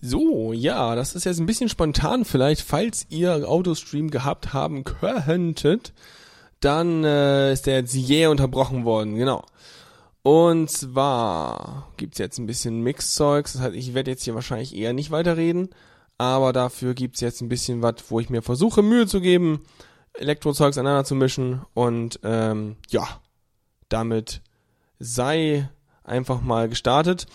So, ja, das ist jetzt ein bisschen spontan vielleicht, falls ihr Autostream gehabt haben könntet, dann äh, ist der jetzt jäh unterbrochen worden, genau. Und zwar gibt's jetzt ein bisschen Mixzeugs, das heißt, ich werde jetzt hier wahrscheinlich eher nicht weiterreden, aber dafür gibt's jetzt ein bisschen was, wo ich mir versuche, Mühe zu geben, Elektrozeugs aneinander zu mischen und ähm, ja, damit sei einfach mal gestartet.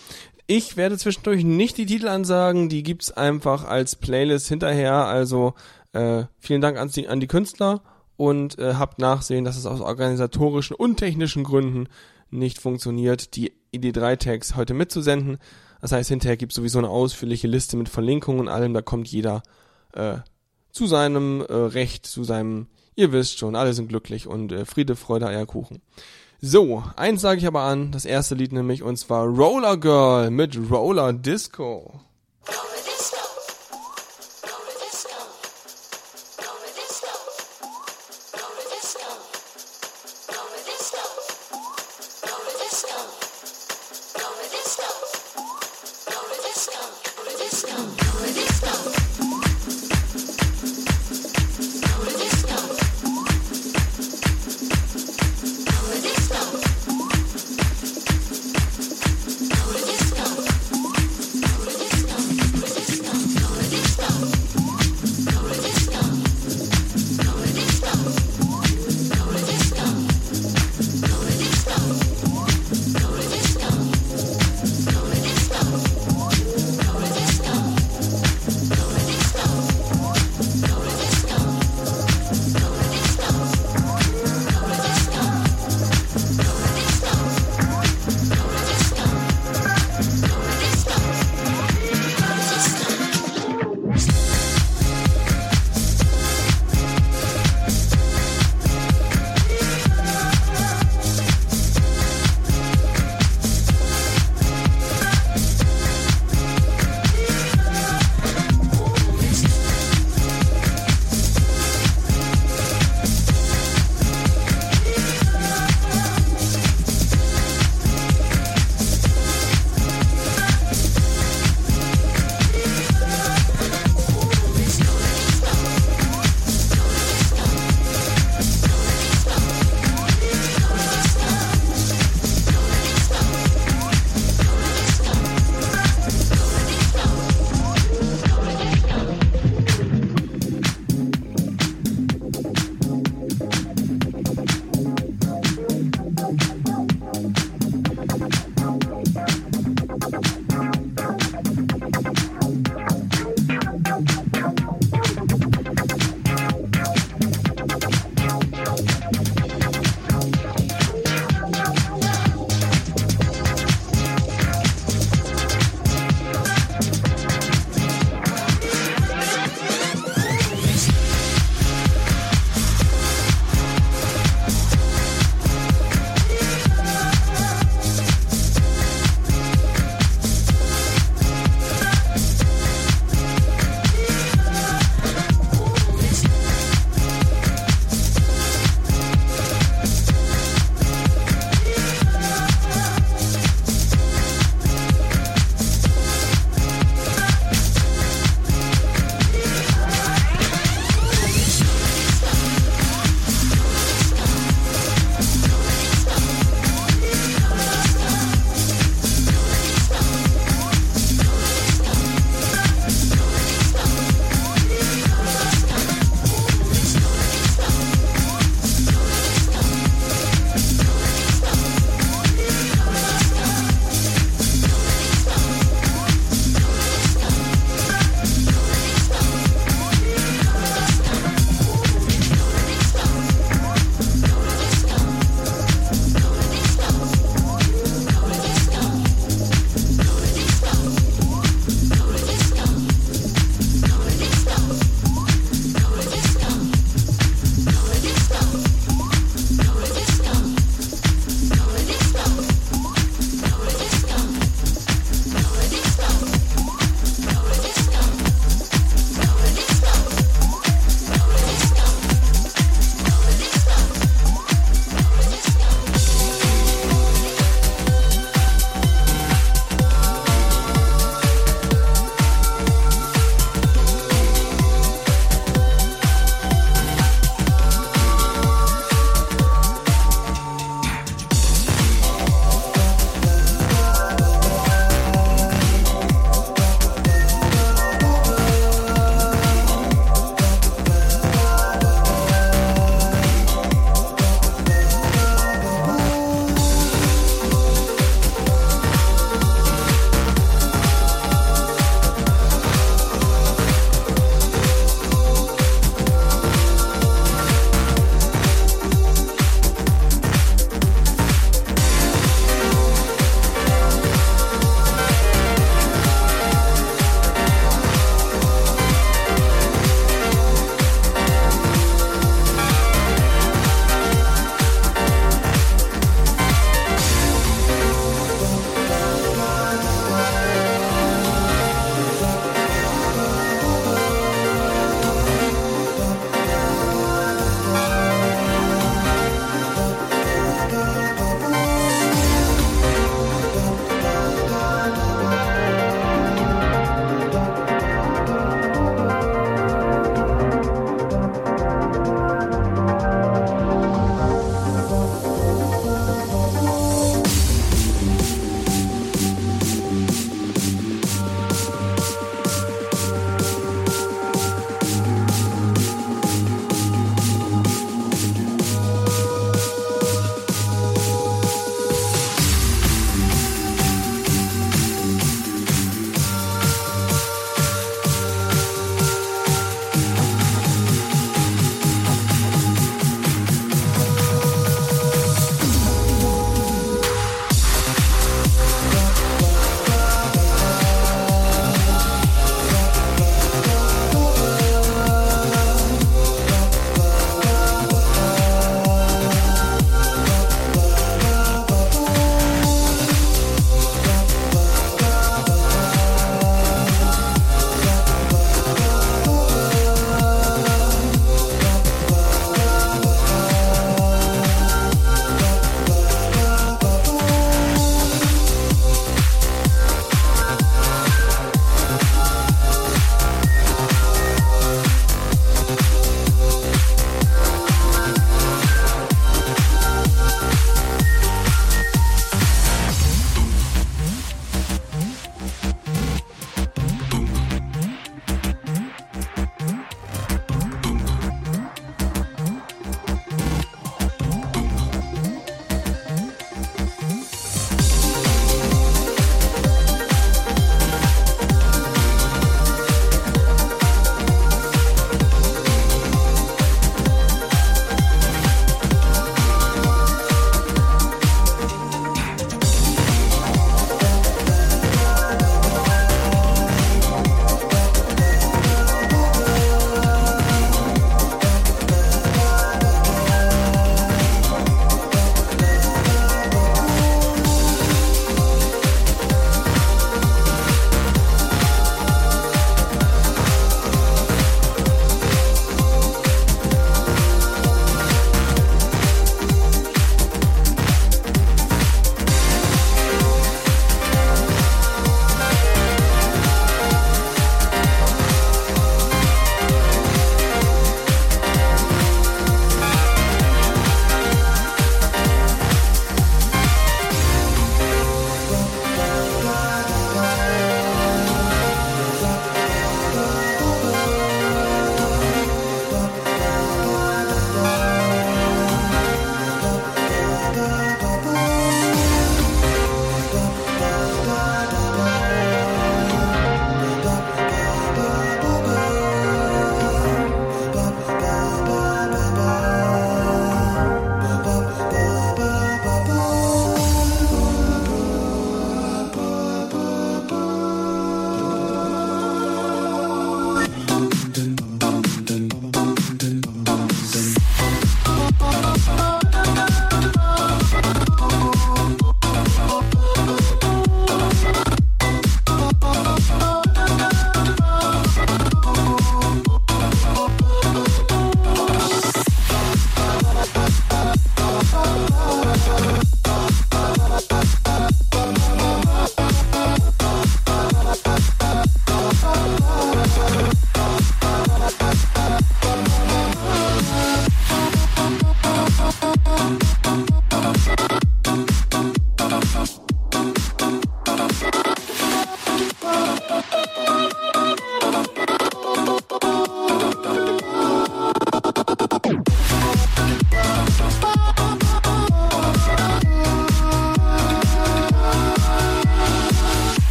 Ich werde zwischendurch nicht die Titel ansagen, die gibt's einfach als Playlist hinterher. Also äh, vielen Dank an die, an die Künstler und äh, habt nachsehen, dass es aus organisatorischen und technischen Gründen nicht funktioniert, die ID3-Tags heute mitzusenden. Das heißt, hinterher gibt's sowieso eine ausführliche Liste mit Verlinkungen und allem. Da kommt jeder äh, zu seinem äh, Recht, zu seinem, ihr wisst schon, alle sind glücklich und äh, Friede, Freude, Eierkuchen. So, eins sage ich aber an, das erste Lied nämlich, und zwar Roller Girl mit Roller Disco.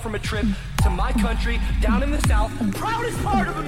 from a trip to my country down in the South. Proudest part of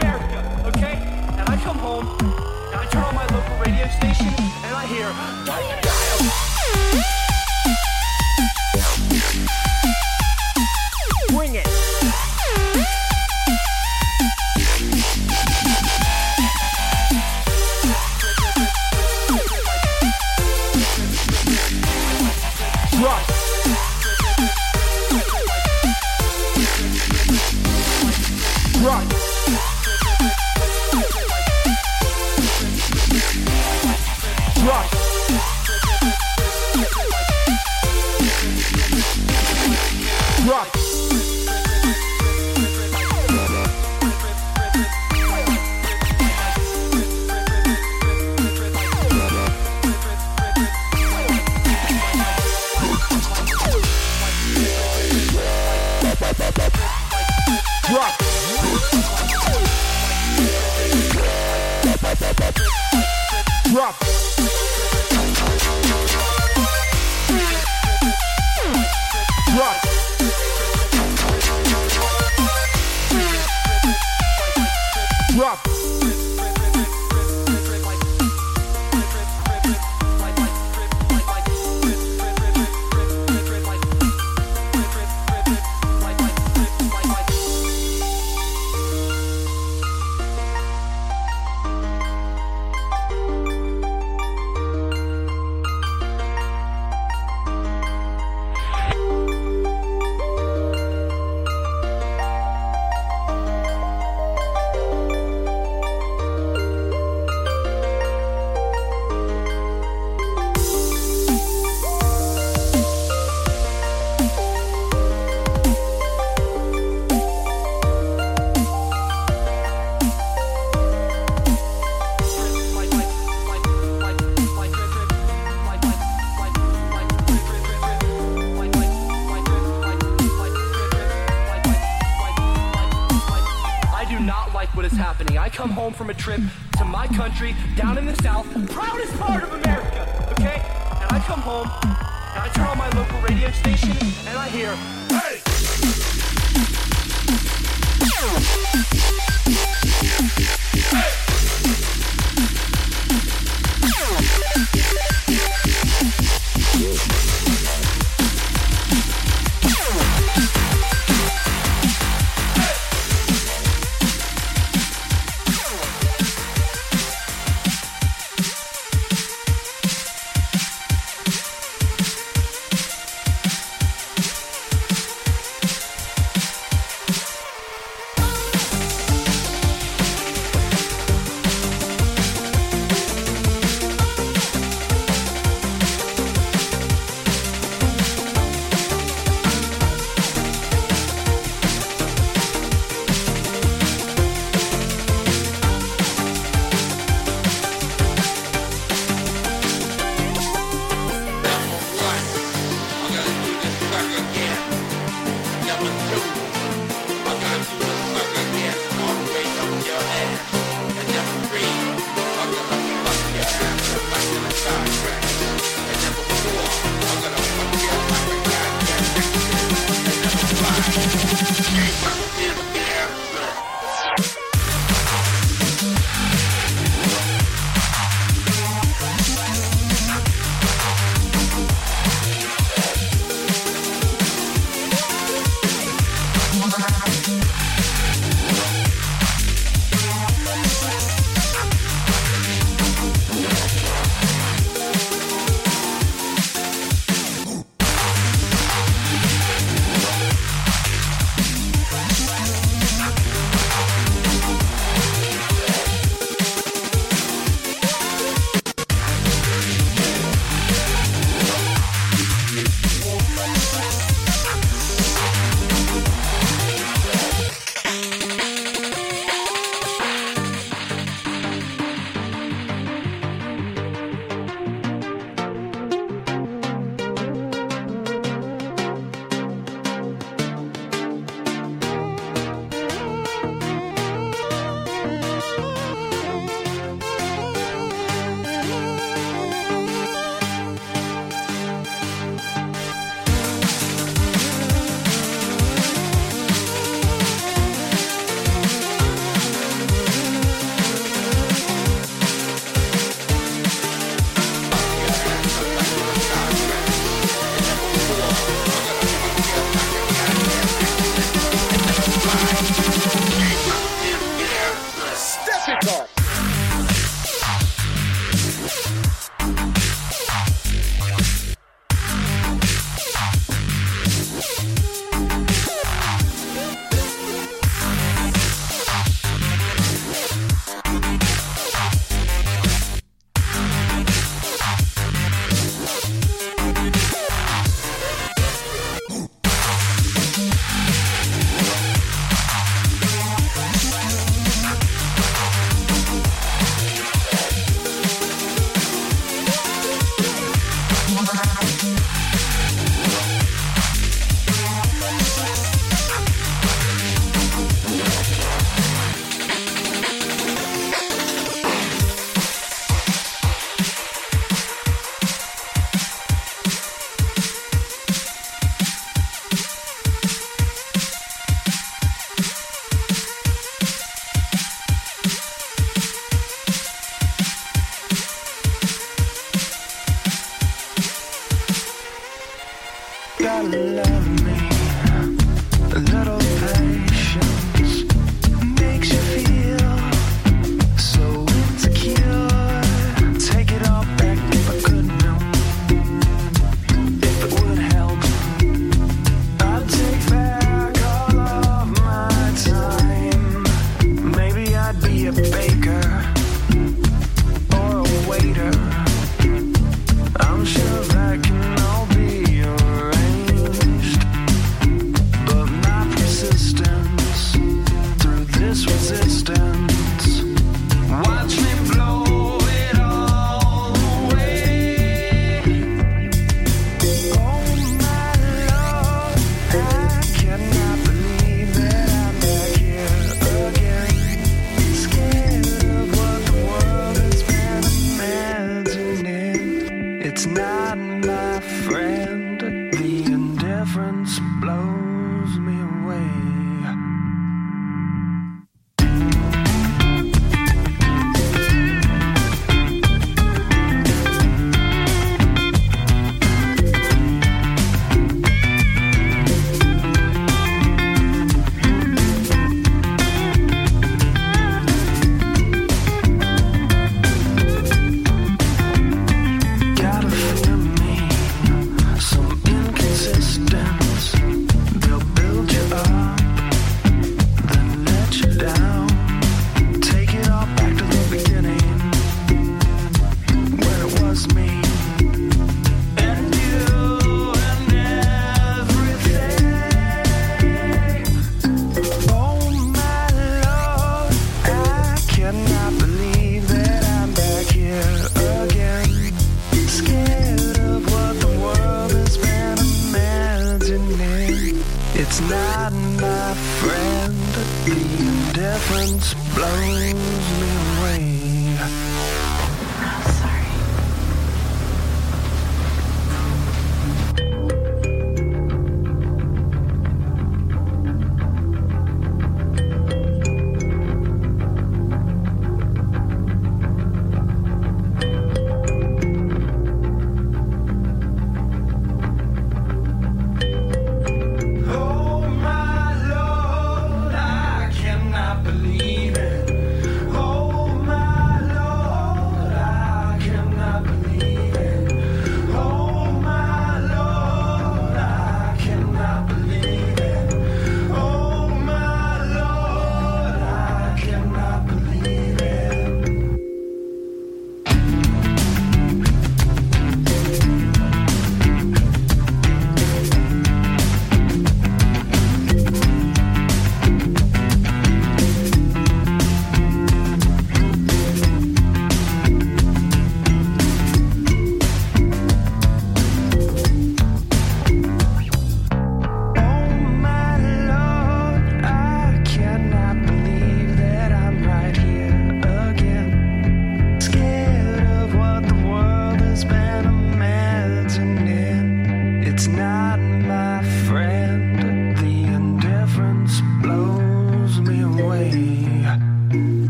trip to my country down in the south. Probably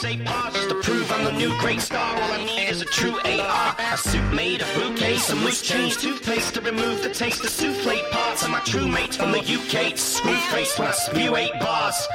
say pause just to prove I'm the new great star. All I need is a true AR. A suit made of bouquets, some loose change, toothpaste to remove the taste of souffle parts. And my true mates from the UK, screw face when I spew eight bars.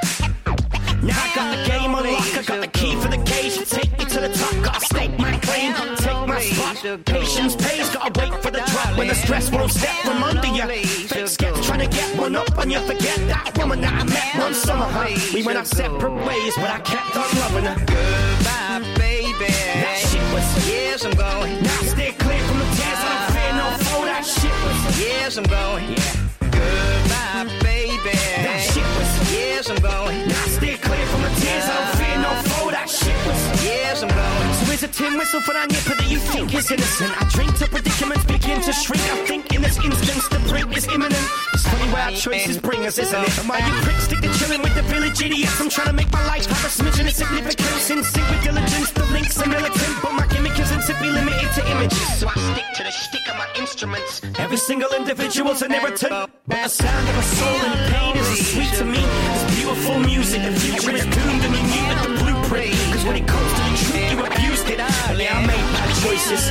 Now I got the game on I got the key for the cage. Take me to the top, gotta stake my claim, take my spot. Patience pays, gotta wait for the drop when the stress won't step from under you. Fake sketch trying to get one on you. Forget that woman that I met one summer, huh? We went our separate ways, but I kept on loving her. Goodbye, baby. That shit was Yes, I'm going. Now stay clear from the tears, I don't fear no foe. That shit was Yes, I'm going. Goodbye, baby. That shit was Yes, I'm going. Now stay clear from the tears, I don't fear no foe. That shit was Yes, I'm going. So is a tin whistle for that nipper that you think is innocent? I drink till predicaments begin to shrink. I think in this instance the brink is imminent. It's funny where our choices bring us, isn't it? And why you pricks stick to chilling with the village idiots? I'm trying to make my life have a smidgen of significance. In sync with diligence, the links are militant, but my gimmick isn't simply limited to images. So I stick to the shtick of my instruments. Every single individual's an irritant, but the sound of a soul in pain is sweet to me as beautiful music. The future is doomed and you muted the blueprint. Cause when it comes to the truth, you abused it. And yeah, I made bad choices,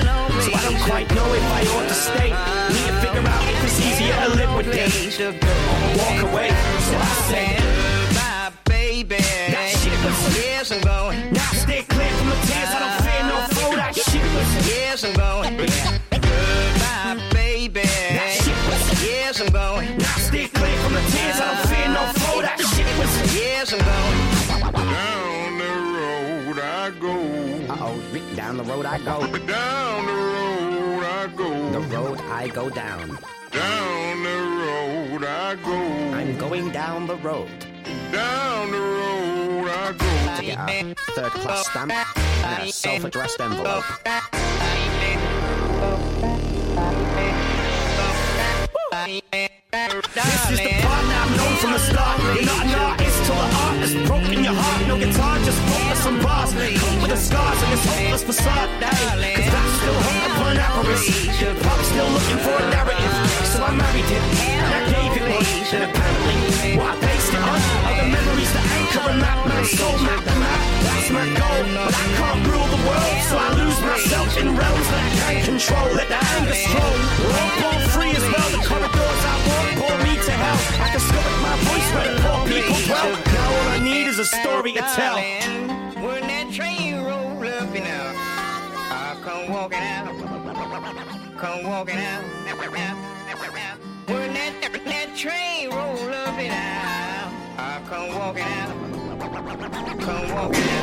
so I don't quite know if I ought to stay. Need to figure out if it's easier to live with them or walk away. So I said, Goodbye, baby. that shit was Yes, I'm going. Now stay clear from the tears, I don't fear no foe. That shit was Yes, I'm going. Goodbye, baby. that shit was Yes, I'm going. Now Yes, I'm. Down the road I go. Uh-oh, down the road I go. Down the road I go. The road I go down. Down the road I go. I'm going down the road Down the road I go. to get a third class stamp and a self-addressed envelope. This is the part that I've known from the start. You're not has broken your heart. No guitar, just focus on bars. Come with the scars and this hopeless facade. Hey, Cause that's still hung upon avarice. Pop still looking for a narrative. So I married it and I gave it one. And apparently, what I based it on are the memories that anchor and map my soul. Map the map, that's my goal. But I can't rule the world, so I lose myself in realms that I can't control. Let the anger stroll. We're all free as well. The corridors I walk bore me to hell. I discovered my voice where the poor people dwell. Now I need is a story to tell. When that train roll up, you know, I come walking out, come walking out. When that, that train roll up, you know, I come walking out, come walking out.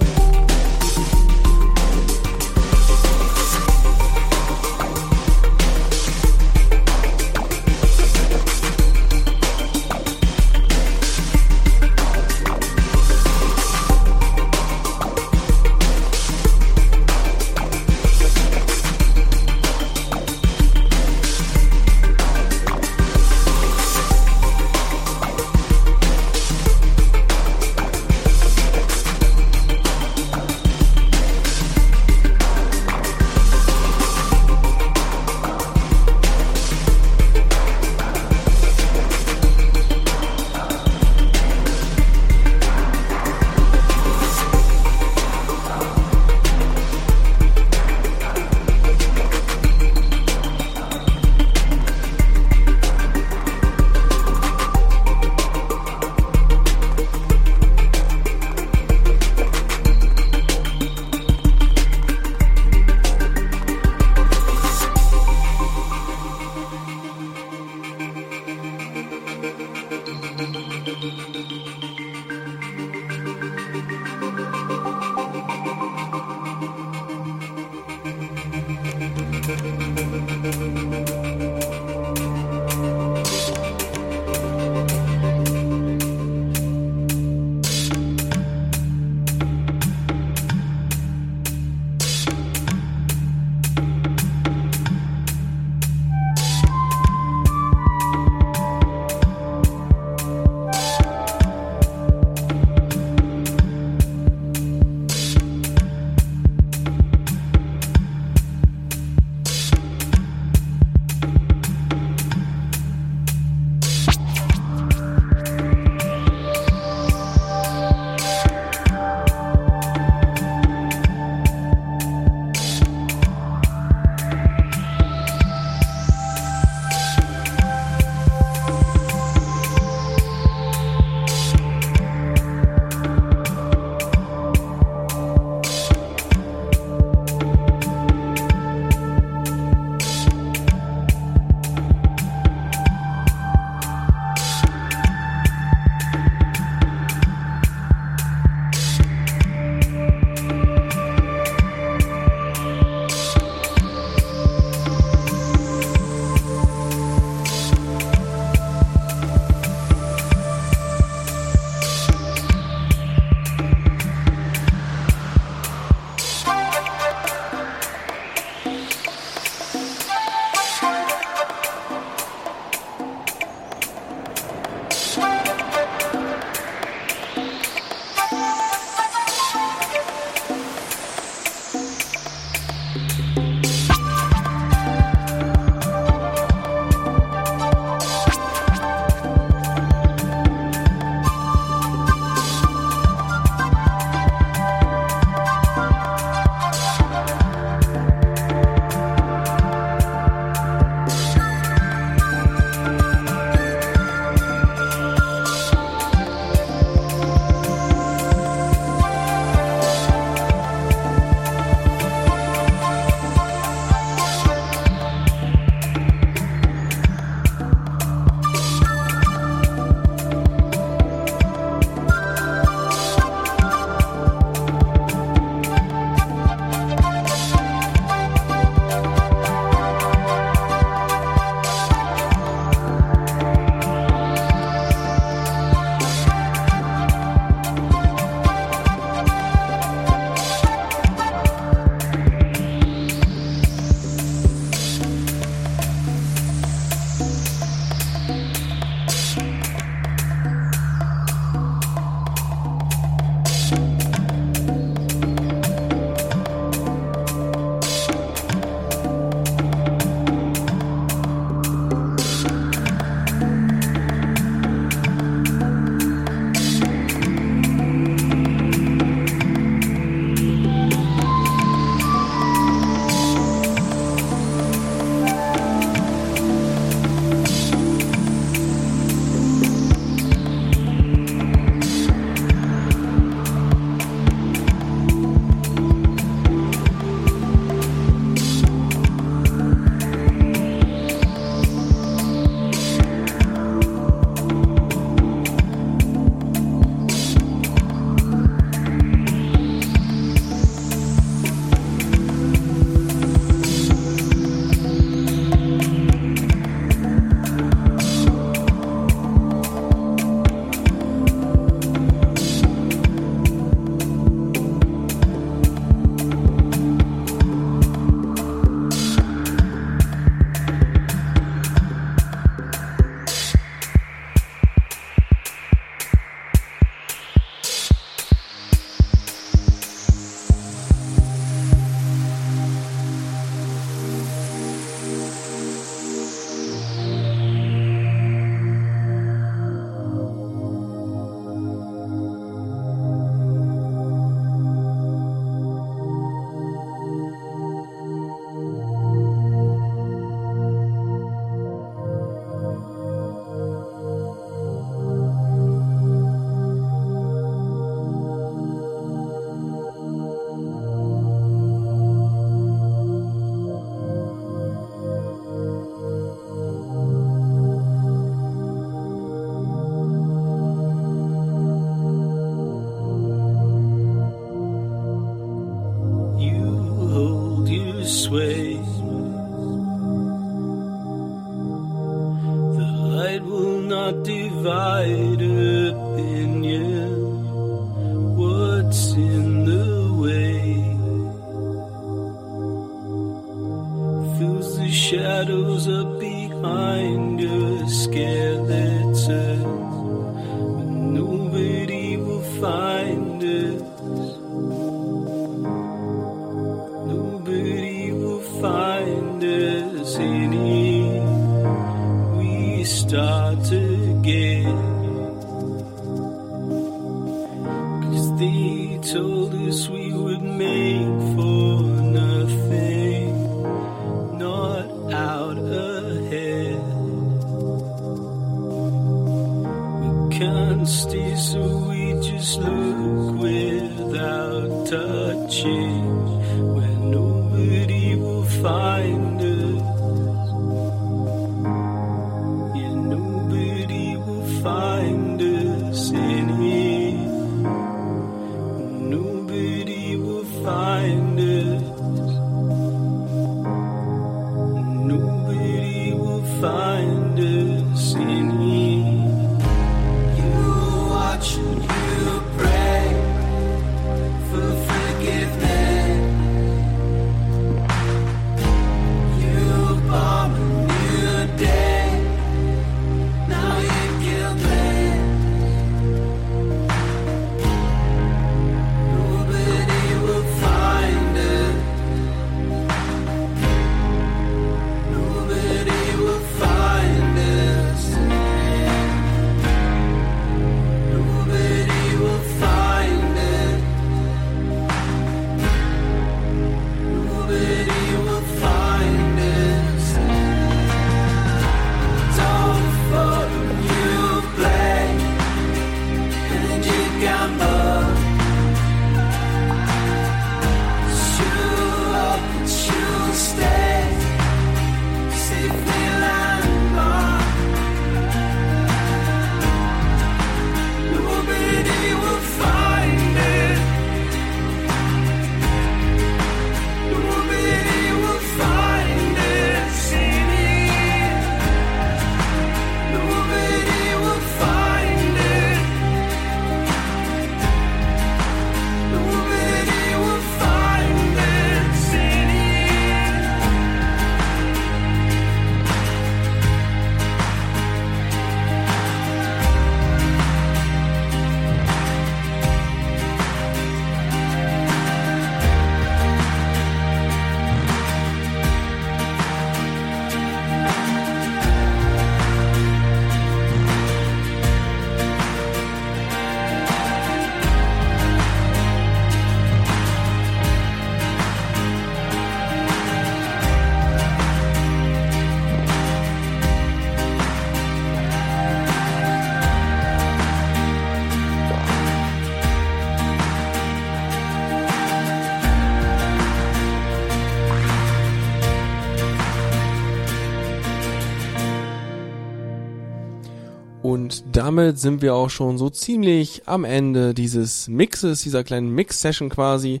Damit sind wir auch schon so ziemlich am Ende dieses Mixes, dieser kleinen Mix-Session quasi.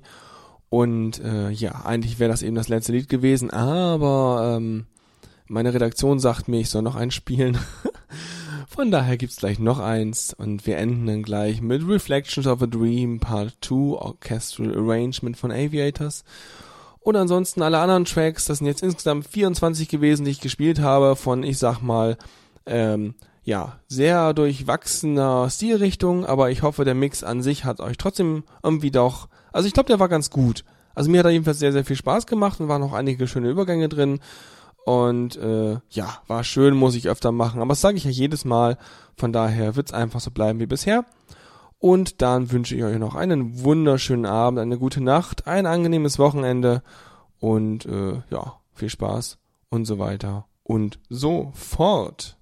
Und äh, ja, eigentlich wäre das eben das letzte Lied gewesen, aber ähm, meine Redaktion sagt mir, ich soll noch eins spielen. Von daher gibt's gleich noch eins und wir enden dann gleich mit Reflections of a Dream Part 2 Orchestral Arrangement von Aviators. Und ansonsten alle anderen Tracks, das sind jetzt insgesamt 24 gewesen, die ich gespielt habe, von, ich sag mal, ähm, ja, sehr durchwachsener Stilrichtung, aber ich hoffe, der Mix an sich hat euch trotzdem irgendwie doch, also ich glaube, der war ganz gut. Also mir hat er jedenfalls sehr, sehr viel Spaß gemacht und waren noch einige schöne Übergänge drin. Und äh, ja, war schön, muss ich öfter machen. Aber das sage ich ja jedes Mal. Von daher wird's einfach so bleiben wie bisher. Und dann wünsche ich euch noch einen wunderschönen Abend, eine gute Nacht, ein angenehmes Wochenende und äh, ja, viel Spaß und so weiter und so fort.